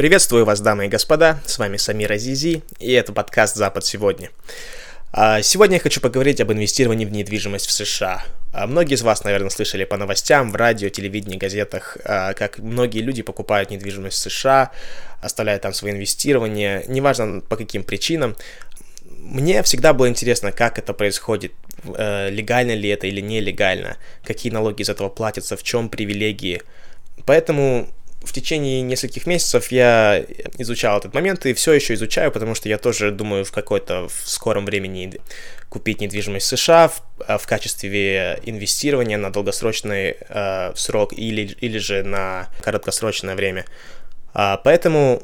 Приветствую вас, дамы и господа, с вами Самир Азизи, и это подкаст «Запад сегодня». А, сегодня я хочу поговорить об инвестировании в недвижимость в США. А, многие из вас, наверное, слышали по новостям, в радио, телевидении, газетах, а, как многие люди покупают недвижимость в США, оставляют там свои инвестирования, неважно по каким причинам. Мне всегда было интересно, как это происходит, э, легально ли это или нелегально, какие налоги из этого платятся, в чем привилегии. Поэтому в течение нескольких месяцев я изучал этот момент и все еще изучаю, потому что я тоже думаю в какой-то в скором времени купить недвижимость в США в, а, в качестве инвестирования на долгосрочный э, срок или, или же на короткосрочное время. А, поэтому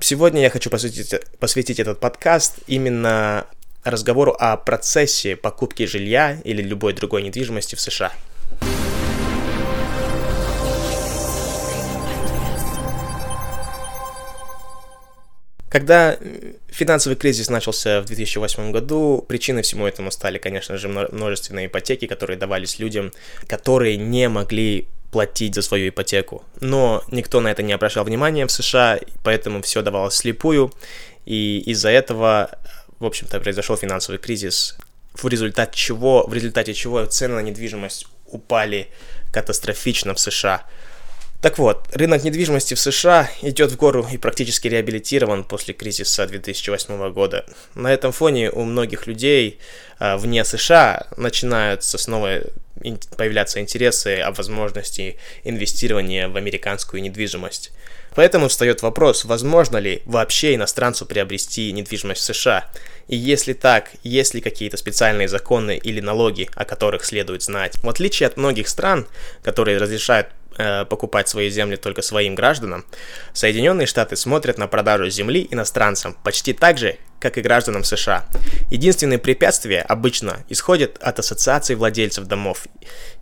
сегодня я хочу посвятить, посвятить этот подкаст именно разговору о процессе покупки жилья или любой другой недвижимости в США. Когда финансовый кризис начался в 2008 году, причиной всему этому стали, конечно же, множественные ипотеки, которые давались людям, которые не могли платить за свою ипотеку. Но никто на это не обращал внимания в США, поэтому все давалось слепую, и из-за этого, в общем-то, произошел финансовый кризис, в результате чего, в результате чего цены на недвижимость упали катастрофично в США – так вот, рынок недвижимости в США идет в гору и практически реабилитирован после кризиса 2008 года. На этом фоне у многих людей а, вне США начинаются снова появляться интересы о возможности инвестирования в американскую недвижимость. Поэтому встает вопрос, возможно ли вообще иностранцу приобрести недвижимость в США. И если так, есть ли какие-то специальные законы или налоги, о которых следует знать. В отличие от многих стран, которые разрешают Э, покупать свои земли только своим гражданам, Соединенные Штаты смотрят на продажу земли иностранцам почти так же, как и гражданам США. Единственные препятствия обычно исходят от ассоциаций владельцев домов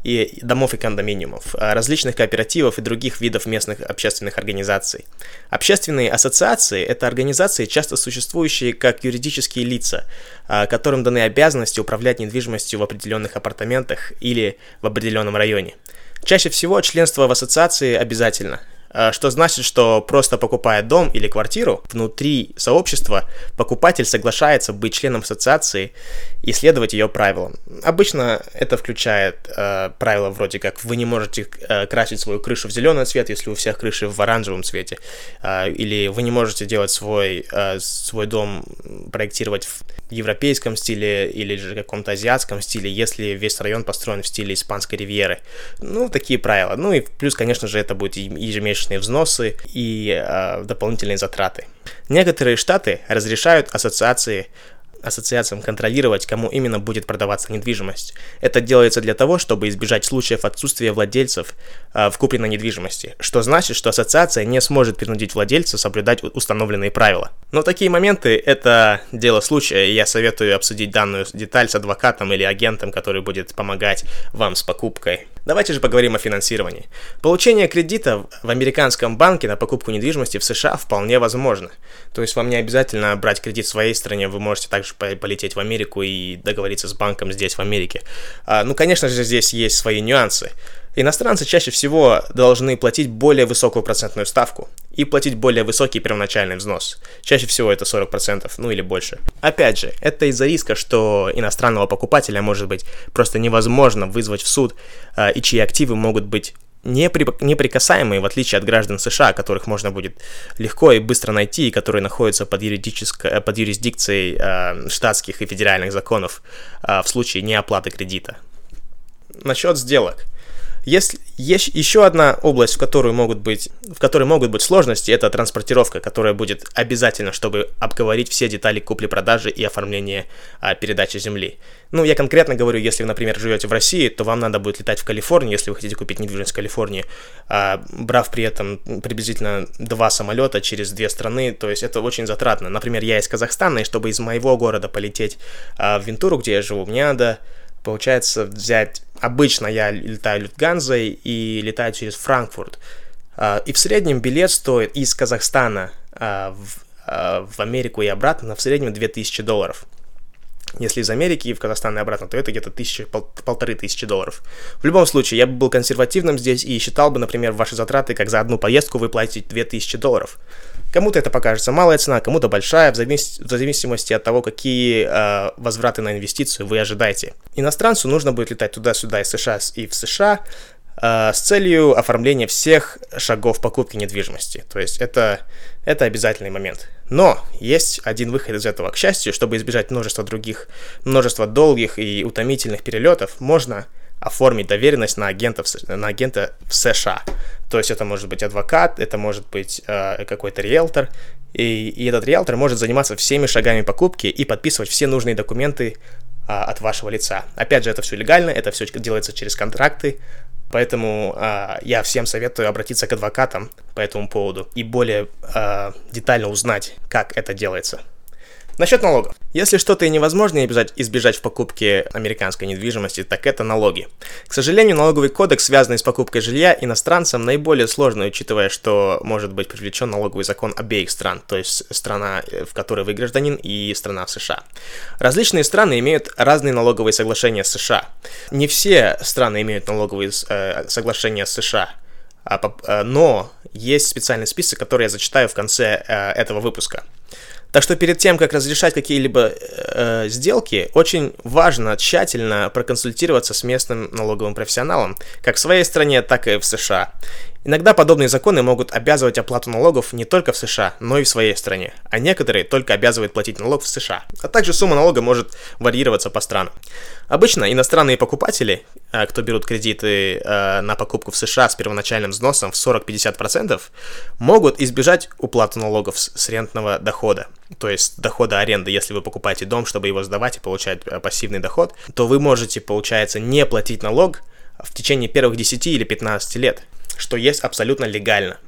и домов и кондоминиумов, э, различных кооперативов и других видов местных общественных организаций. Общественные ассоциации – это организации, часто существующие как юридические лица, э, которым даны обязанности управлять недвижимостью в определенных апартаментах или в определенном районе. Чаще всего членство в ассоциации обязательно, что значит, что просто покупая дом или квартиру, внутри сообщества покупатель соглашается быть членом ассоциации и следовать ее правилам. Обычно это включает э, правила вроде как вы не можете э, красить свою крышу в зеленый цвет, если у всех крыши в оранжевом цвете, э, или вы не можете делать свой, э, свой дом, проектировать в европейском стиле или же каком-то азиатском стиле, если весь район построен в стиле испанской ривьеры. Ну, такие правила. Ну и плюс, конечно же, это будут ежемесячные взносы и э, дополнительные затраты. Некоторые штаты разрешают ассоциации ассоциациям контролировать, кому именно будет продаваться недвижимость. Это делается для того, чтобы избежать случаев отсутствия владельцев э, в купленной недвижимости, что значит, что ассоциация не сможет принудить владельца соблюдать установленные правила. Но такие моменты – это дело случая, и я советую обсудить данную деталь с адвокатом или агентом, который будет помогать вам с покупкой. Давайте же поговорим о финансировании. Получение кредита в американском банке на покупку недвижимости в США вполне возможно. То есть вам не обязательно брать кредит в своей стране, вы можете также полететь в Америку и договориться с банком здесь, в Америке. А, ну, конечно же, здесь есть свои нюансы. Иностранцы чаще всего должны платить более высокую процентную ставку и платить более высокий первоначальный взнос. Чаще всего это 40%, ну или больше. Опять же, это из-за риска, что иностранного покупателя может быть просто невозможно вызвать в суд, а, и чьи активы могут быть неприкасаемые, в отличие от граждан США, которых можно будет легко и быстро найти, и которые находятся под, юридической, под юрисдикцией э, штатских и федеральных законов э, в случае неоплаты кредита. Насчет сделок – есть, есть еще одна область, в которой могут быть, в которой могут быть сложности, это транспортировка, которая будет обязательно, чтобы обговорить все детали купли-продажи и оформления а, передачи земли. Ну, я конкретно говорю, если вы, например, живете в России, то вам надо будет летать в Калифорнию, если вы хотите купить недвижимость в Калифорнии, а, брав при этом приблизительно два самолета через две страны, то есть это очень затратно. Например, я из Казахстана, и чтобы из моего города полететь а, в Вентуру, где я живу, мне надо получается взять... Обычно я летаю Люфтганзой и летаю через Франкфурт. А, и в среднем билет стоит из Казахстана а, в, а, в Америку и обратно в среднем 2000 долларов. Если из Америки и в Казахстан и обратно, то это где-то тысячи, пол, полторы тысячи долларов. В любом случае, я бы был консервативным здесь и считал бы, например, ваши затраты, как за одну поездку вы платите 2000 долларов. Кому-то это покажется малая цена, кому-то большая, в, завис... в зависимости от того, какие э, возвраты на инвестицию вы ожидаете. Иностранцу нужно будет летать туда-сюда из США и в США э, с целью оформления всех шагов покупки недвижимости. То есть это, это обязательный момент. Но есть один выход из этого. К счастью, чтобы избежать множества других, множества долгих и утомительных перелетов, можно оформить доверенность на, агента в, на агента в США. То есть это может быть адвокат, это может быть э, какой-то риэлтор, и, и этот риэлтор может заниматься всеми шагами покупки и подписывать все нужные документы э, от вашего лица. Опять же, это все легально, это все делается через контракты, Поэтому э, я всем советую обратиться к адвокатам по этому поводу и более э, детально узнать, как это делается. Насчет налогов. Если что-то и невозможно избежать, в покупке американской недвижимости, так это налоги. К сожалению, налоговый кодекс, связанный с покупкой жилья иностранцам, наиболее сложный, учитывая, что может быть привлечен налоговый закон обеих стран, то есть страна, э, в которой вы гражданин, и страна США. Различные страны имеют разные налоговые соглашения с США. Не все страны имеют налоговые э, соглашения с США, а, э, но есть специальный список, который я зачитаю в конце этого выпуска. Так что перед тем, как разрешать какие-либо э, сделки, очень важно тщательно проконсультироваться с местным налоговым профессионалом, как в своей стране, так и в США. Иногда подобные законы могут обязывать оплату налогов не только в США, но и в своей стране, а некоторые только обязывают платить налог в США. А также сумма налога может варьироваться по странам. Обычно иностранные покупатели, э, кто берут кредиты э, на покупку в США с первоначальным взносом в 40-50%, могут избежать уплаты налогов с рентного дохода, то есть дохода аренды. Если вы покупаете дом, чтобы его сдавать и получать э, пассивный доход, то вы можете, получается, не платить налог в течение первых 10 или 15 лет что есть абсолютно легально.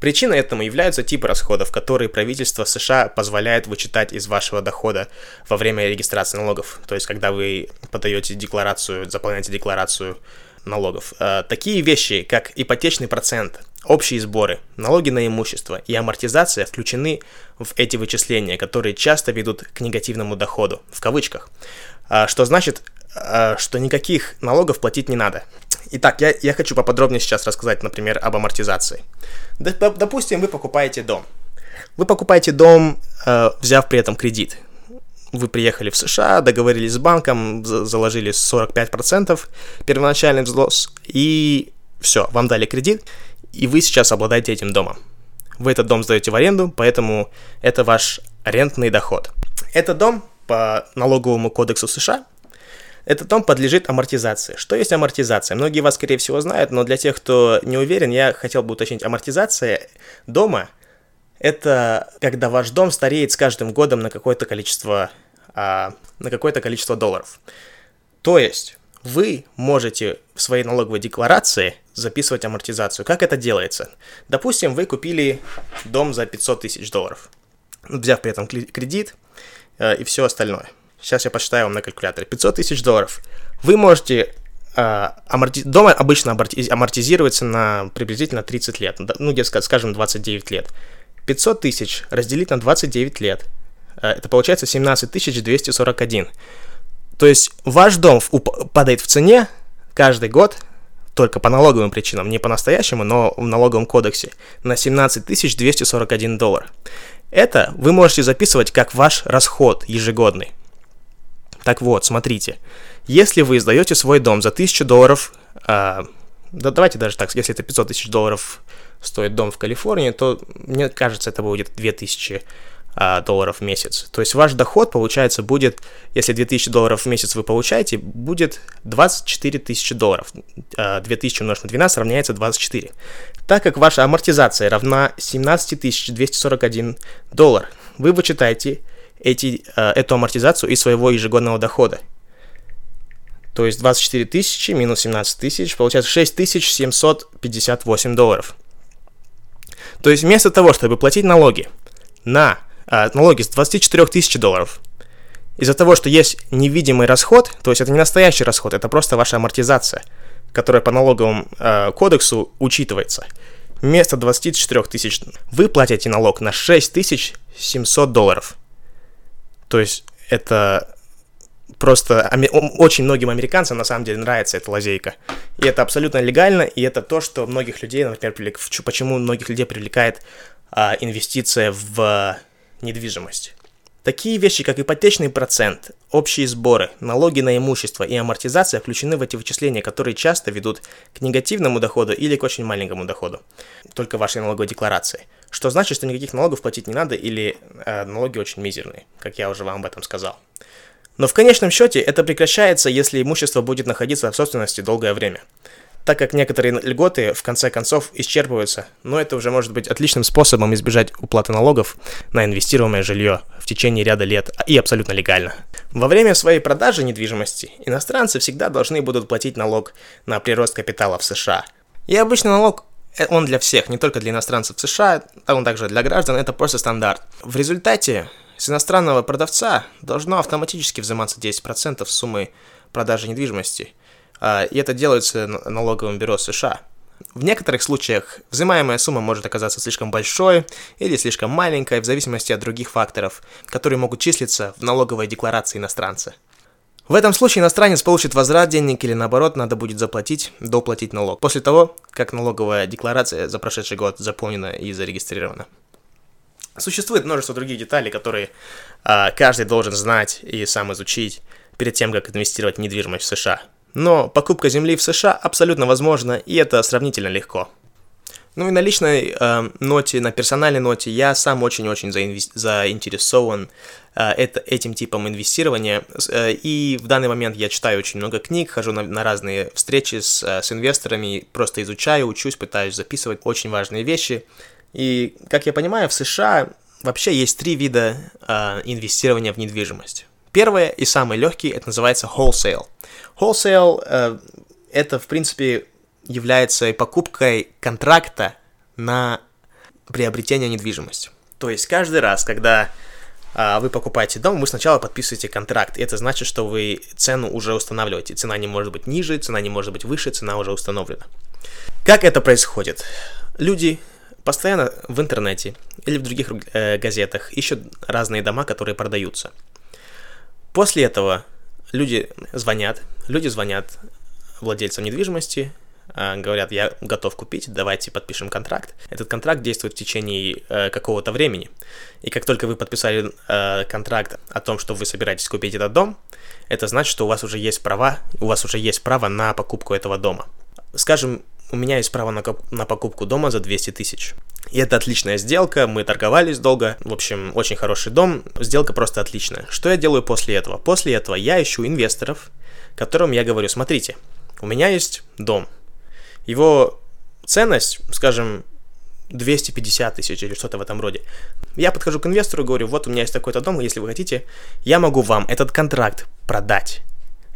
Причиной этому являются типы расходов, которые правительство США позволяет вычитать из вашего дохода во время регистрации налогов, то есть когда вы подаете декларацию, заполняете декларацию налогов. Э, такие вещи, как ипотечный процент, общие сборы, налоги на имущество и амортизация включены в эти вычисления, которые часто ведут к негативному доходу, в кавычках, э, что значит, э, что никаких налогов платить не надо. Итак, я, я хочу поподробнее сейчас рассказать, например, об амортизации. Допустим, вы покупаете дом. Вы покупаете дом, э, взяв при этом кредит. Вы приехали в США, договорились с банком, заложили 45% первоначальный взнос, и все, вам дали кредит, и вы сейчас обладаете этим домом. Вы этот дом сдаете в аренду, поэтому это ваш арендный доход. Этот дом по налоговому кодексу США этот дом подлежит амортизации. Что есть амортизация? Многие вас, скорее всего, знают, но для тех, кто не уверен, я хотел бы уточнить. Амортизация дома – это когда ваш дом стареет с каждым годом на какое-то количество, а, на какое-то количество долларов. То есть вы можете в своей налоговой декларации записывать амортизацию. Как это делается? Допустим, вы купили дом за 500 тысяч долларов, взяв при этом кредит э, и все остальное. Сейчас я посчитаю вам на калькуляторе. 500 тысяч долларов. Вы можете Uh, аморти... Обычно амортизируется на приблизительно 30 лет, ну, скажем, 29 лет. 500 тысяч разделить на 29 лет, uh, это получается 17 241. То есть ваш дом падает в цене каждый год, только по налоговым причинам, не по-настоящему, но в налоговом кодексе, на 17 241 доллар. Это вы можете записывать как ваш расход ежегодный. Так вот, смотрите, если вы сдаете свой дом за 1000 долларов, э, да давайте даже так, если это 500 тысяч долларов стоит дом в Калифорнии, то мне кажется, это будет 2000 а, долларов в месяц. То есть ваш доход, получается, будет, если 2000 долларов в месяц вы получаете, будет 24 тысячи долларов. 2000 умножить на 12 равняется 24. Так как ваша амортизация равна 17 241 доллар, вы вычитаете эти, э, эту амортизацию из своего ежегодного дохода. То есть 24 тысячи минус 17 тысяч, получается 6758 долларов. То есть вместо того, чтобы платить налоги на э, налоги с 24 тысяч долларов, из-за того, что есть невидимый расход, то есть это не настоящий расход, это просто ваша амортизация, которая по налоговому э, кодексу учитывается. Вместо 24 тысяч вы платите налог на 6700 долларов. То есть это просто очень многим американцам на самом деле нравится эта лазейка. И это абсолютно легально, и это то, что многих людей, например, привлек... почему многих людей привлекает а, инвестиция в недвижимость. Такие вещи, как ипотечный процент, общие сборы, налоги на имущество и амортизация включены в эти вычисления, которые часто ведут к негативному доходу или к очень маленькому доходу, только вашей налоговой декларации. Что значит, что никаких налогов платить не надо или э, налоги очень мизерные, как я уже вам об этом сказал. Но в конечном счете это прекращается, если имущество будет находиться в собственности долгое время так как некоторые льготы в конце концов исчерпываются, но это уже может быть отличным способом избежать уплаты налогов на инвестируемое жилье в течение ряда лет и абсолютно легально. Во время своей продажи недвижимости иностранцы всегда должны будут платить налог на прирост капитала в США. И обычный налог э, он для всех, не только для иностранцев США, а он также для граждан, это просто стандарт. В результате с иностранного продавца должно автоматически взиматься 10% суммы продажи недвижимости – а, и это делается налоговым бюро США. В некоторых случаях взимаемая сумма может оказаться слишком большой или слишком маленькой в зависимости от других факторов, которые могут числиться в налоговой декларации иностранца. В этом случае иностранец получит возврат денег или наоборот надо будет заплатить, доплатить налог, после того, как налоговая декларация за прошедший год заполнена и зарегистрирована. Существует множество других деталей, которые э, каждый должен знать и сам изучить перед тем, как инвестировать в недвижимость в США – но покупка земли в США абсолютно возможна, и это сравнительно легко. Ну и на личной э, ноте, на персональной ноте я сам очень-очень заинвес... заинтересован э, это, этим типом инвестирования. Э, и в данный момент я читаю очень много книг, хожу на, на разные встречи с, э, с инвесторами, просто изучаю, учусь, пытаюсь записывать очень важные вещи. И, как я понимаю, в США вообще есть три вида э, инвестирования в недвижимость. Первое и самый легкий, это называется wholesale. Wholesale э, это, в принципе, является покупкой контракта на приобретение недвижимости. То есть каждый раз, когда э, вы покупаете дом, вы сначала подписываете контракт. Это значит, что вы цену уже устанавливаете. Цена не может быть ниже, цена не может быть выше, цена уже установлена. Как это происходит? Люди постоянно в интернете или в других э, газетах ищут разные дома, которые продаются. После этого люди звонят, люди звонят владельцам недвижимости, а, говорят, я готов купить, давайте подпишем контракт. Этот контракт действует в течение э, какого-то времени. И как только вы подписали э, контракт о том, что вы собираетесь купить этот дом, это значит, что у вас уже есть права, у вас уже есть право на покупку этого дома. Скажем, у меня есть право на, на покупку дома за 200 тысяч. И это отличная сделка, мы торговались долго. В общем, очень хороший дом, сделка просто отличная. Что я делаю после этого? После этого я ищу инвесторов, которым я говорю, смотрите, у меня есть дом. Его ценность, скажем, 250 тысяч или что-то в этом роде. Я подхожу к инвестору и говорю, вот у меня есть такой-то дом, если вы хотите, я могу вам этот контракт продать.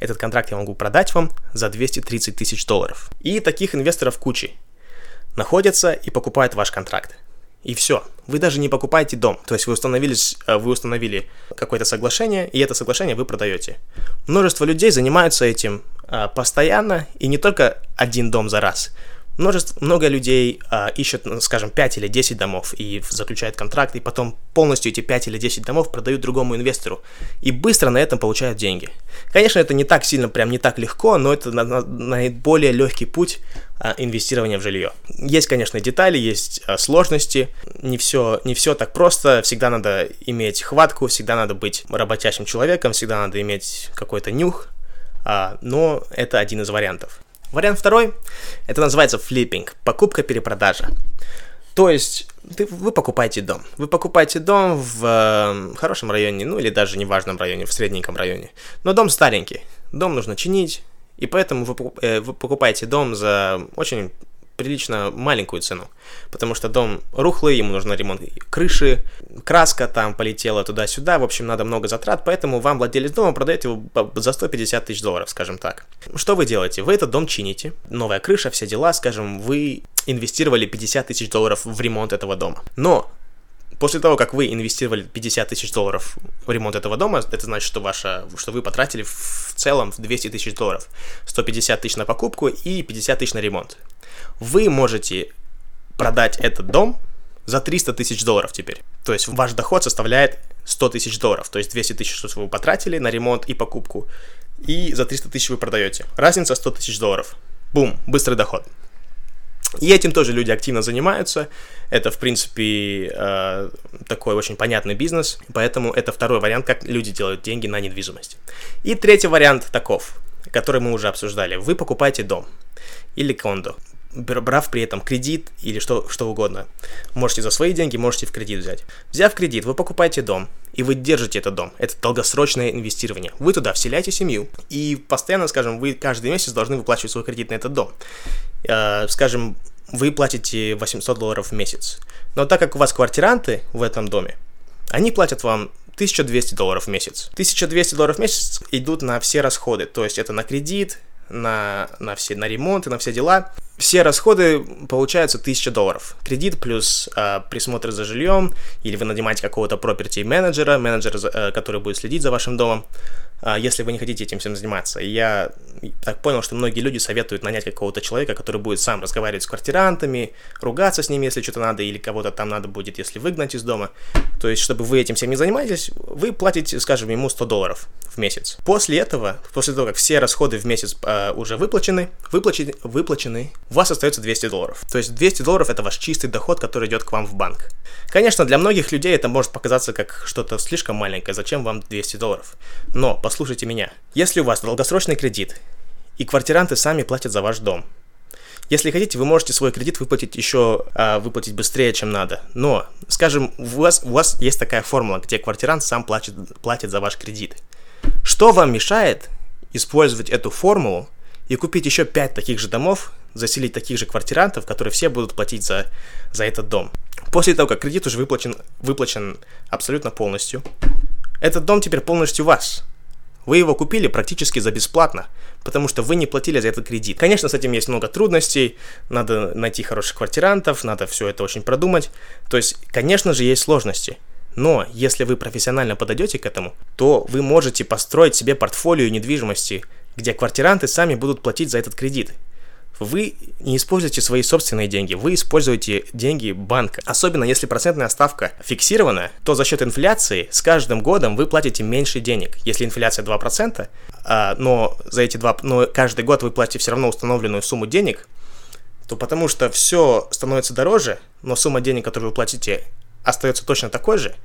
Этот контракт я могу продать вам за 230 тысяч долларов. И таких инвесторов кучи находятся и покупают ваш контракт. И все. Вы даже не покупаете дом. То есть вы, установились, э, вы установили какое-то соглашение, и это соглашение вы продаете. Множество людей занимаются этим э, постоянно, и не только один дом за раз. Множество, много людей а, ищут, ну, скажем, 5 или 10 домов и заключают контракт, и потом полностью эти 5 или 10 домов продают другому инвестору. И быстро на этом получают деньги. Конечно, это не так сильно, прям не так легко, но это на, на, наиболее легкий путь а, инвестирования в жилье. Есть, конечно, детали, есть а, сложности, не все, не все так просто, всегда надо иметь хватку, всегда надо быть работящим человеком, всегда надо иметь какой-то нюх, а, но это один из вариантов. Вариант второй, это называется флиппинг, покупка-перепродажа. То есть ты, вы покупаете дом. Вы покупаете дом в э, хорошем районе, ну или даже не важном районе, в средненьком районе. Но дом старенький. Дом нужно чинить, и поэтому вы, э, вы покупаете дом за очень прилично маленькую цену, потому что дом рухлый, ему нужно ремонт крыши, краска там полетела туда-сюда, в общем, надо много затрат, поэтому вам владелец дома продает его за 150 тысяч долларов, скажем так. Что вы делаете? Вы этот дом чините, новая крыша, все дела, скажем, вы инвестировали 50 тысяч долларов в ремонт этого дома. Но После того, как вы инвестировали 50 тысяч долларов в ремонт этого дома, это значит, что, ваша, что вы потратили в целом 200 тысяч долларов. 150 тысяч на покупку и 50 тысяч на ремонт. Вы можете продать этот дом за 300 тысяч долларов теперь. То есть ваш доход составляет 100 тысяч долларов. То есть 200 тысяч, что вы потратили на ремонт и покупку. И за 300 тысяч вы продаете. Разница 100 тысяч долларов. Бум, быстрый доход. И этим тоже люди активно занимаются. Это, в принципе, э, такой очень понятный бизнес, поэтому это второй вариант, как люди делают деньги на недвижимость. И третий вариант таков, который мы уже обсуждали. Вы покупаете дом или кондо, брав при этом кредит или что, что угодно. Можете за свои деньги, можете в кредит взять. Взяв кредит, вы покупаете дом, и вы держите этот дом. Это долгосрочное инвестирование. Вы туда вселяете семью, и постоянно, скажем, вы каждый месяц должны выплачивать свой кредит на этот дом. Э, скажем, вы платите 800 долларов в месяц. Но так как у вас квартиранты в этом доме, они платят вам 1200 долларов в месяц. 1200 долларов в месяц идут на все расходы, то есть это на кредит, на, на, все, на ремонт и на все дела. Все расходы получаются 1000 долларов. Кредит плюс э, присмотр за жильем, или вы нанимаете какого-то property менеджера, менеджера, э, который будет следить за вашим домом. А, если вы не хотите этим всем заниматься. И я так понял, что многие люди советуют нанять какого-то человека, который будет сам разговаривать с квартирантами, ругаться с ними, если что-то надо, или кого-то там надо будет, если выгнать из дома. То есть, чтобы вы этим всем не занимались, вы платите, скажем, ему 100 долларов в месяц. После этого, после того, как все расходы в месяц э, уже выплачены, выплачены, выплачены, у вас остается 200 долларов. То есть 200 долларов это ваш чистый доход, который идет к вам в банк. Конечно, для многих людей это может показаться как что-то слишком маленькое, зачем вам 200 долларов. Но, по послушайте меня. Если у вас долгосрочный кредит, и квартиранты сами платят за ваш дом, если хотите, вы можете свой кредит выплатить еще а, выплатить быстрее, чем надо. Но, скажем, у вас, у вас есть такая формула, где квартирант сам платит, платит за ваш кредит. Что вам мешает использовать эту формулу и купить еще 5 таких же домов, заселить таких же квартирантов, которые все будут платить за, за этот дом? После того, как кредит уже выплачен, выплачен абсолютно полностью, этот дом теперь полностью ваш. Вы его купили практически за бесплатно, потому что вы не платили за этот кредит. Конечно, с этим есть много трудностей, надо найти хороших квартирантов, надо все это очень продумать. То есть, конечно же, есть сложности. Но если вы профессионально подойдете к этому, то вы можете построить себе портфолио недвижимости, где квартиранты сами будут платить за этот кредит вы не используете свои собственные деньги, вы используете деньги банка. Особенно если процентная ставка фиксирована, то за счет инфляции с каждым годом вы платите меньше денег. Если инфляция 2%, а, но за эти два, но каждый год вы платите все равно установленную сумму денег, то потому что все становится дороже, но сумма денег, которую вы платите, остается точно такой же,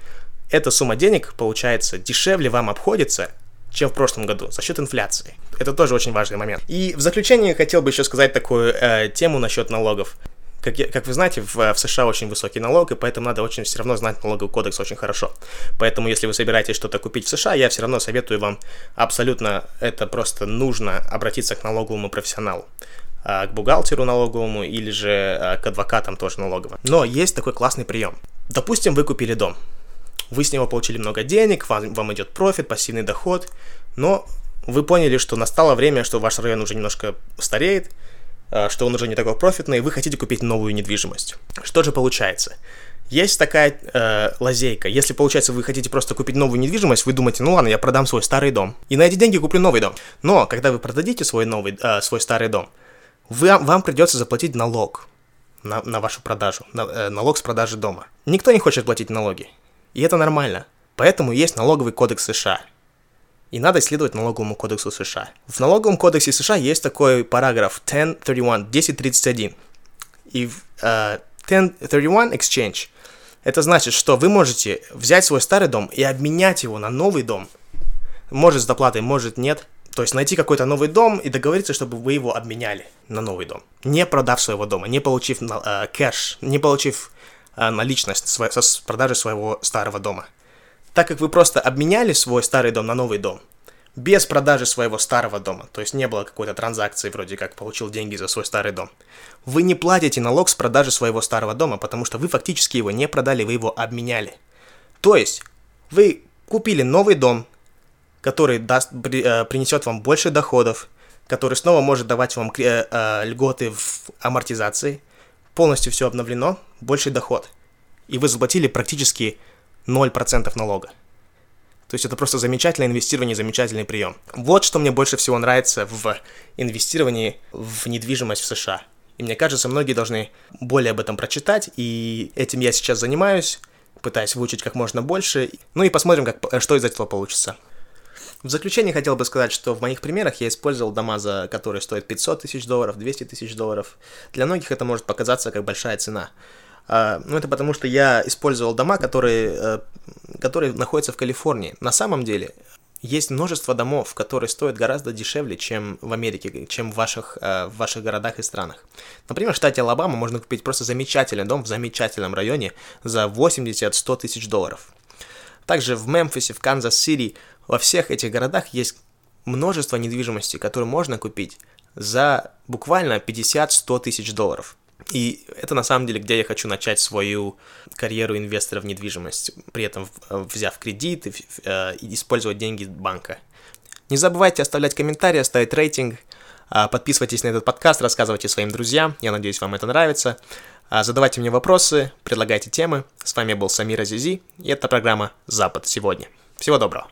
эта сумма денег, получается, дешевле вам обходится, чем в прошлом году за счет инфляции. Это тоже очень важный момент. И в заключение хотел бы еще сказать такую э, тему насчет налогов. Как, я, как вы знаете, в, в США очень высокий налог, и поэтому надо очень все равно знать налоговый кодекс очень хорошо. Поэтому, если вы собираетесь что-то купить в США, я все равно советую вам абсолютно это просто нужно обратиться к налоговому профессионалу а, к бухгалтеру налоговому или же а, к адвокатам тоже налоговым. Но есть такой классный прием. Допустим, вы купили дом вы с него получили много денег, вам, вам идет профит, пассивный доход, но вы поняли, что настало время, что ваш район уже немножко стареет, а, что он уже не такой профитный, и вы хотите купить новую недвижимость. Что же получается? Есть такая э, лазейка. Если, получается, вы хотите просто купить новую недвижимость, вы думаете, ну ладно, я продам свой старый дом. И на эти деньги куплю новый дом. Но, когда вы продадите свой, новый, э, свой старый дом, вы, вам придется заплатить налог на, на вашу продажу, на, э, налог с продажи дома. Никто не хочет платить налоги. И это нормально. Поэтому есть налоговый кодекс США. И надо следовать налоговому кодексу США. В налоговом кодексе США есть такой параграф 1031, 1031. И uh, 1031 exchange это значит, что вы можете взять свой старый дом и обменять его на новый дом. Может с доплатой, может нет. То есть найти какой-то новый дом и договориться, чтобы вы его обменяли на новый дом. Не продав своего дома, не получив э, кэш, не получив Э, наличность с продажи своего старого дома. Так как вы просто обменяли свой старый дом на новый дом, без продажи своего старого дома, то есть не было какой-то транзакции, вроде как получил деньги за свой старый дом, вы не платите налог с продажи своего старого дома, потому что вы фактически его не продали, вы его обменяли. То есть вы купили новый дом, который даст, э, принесет вам больше доходов, который снова может давать вам э, льготы в амортизации – полностью все обновлено, больший доход. И вы заплатили практически 0% налога. То есть это просто замечательное инвестирование, замечательный прием. Вот что мне больше всего нравится в инвестировании в недвижимость в США. И мне кажется, многие должны более об этом прочитать, и этим я сейчас занимаюсь, пытаясь выучить как можно больше. Ну и посмотрим, как, что из этого получится. В заключение хотел бы сказать, что в моих примерах я использовал дома, за которые стоят 500 тысяч долларов, 200 тысяч долларов. Для многих это может показаться как большая цена. Uh, ну, это потому, что я использовал дома, которые, uh, которые находятся в Калифорнии. На самом деле, есть множество домов, которые стоят гораздо дешевле, чем в Америке, чем в ваших, uh, в ваших городах и странах. Например, в штате Алабама можно купить просто замечательный дом в замечательном районе за 80-100 тысяч долларов. Также в Мемфисе, в Канзас-Сити, во всех этих городах есть множество недвижимости, которые можно купить за буквально 50-100 тысяч долларов. И это на самом деле, где я хочу начать свою карьеру инвестора в недвижимость, при этом взяв кредит и, э, и использовать деньги банка. Не забывайте оставлять комментарии, ставить рейтинг, а, подписывайтесь на этот подкаст, рассказывайте своим друзьям, я надеюсь, вам это нравится. А, задавайте мне вопросы, предлагайте темы. С вами был Самир Азизи, и это программа «Запад сегодня». Всего доброго.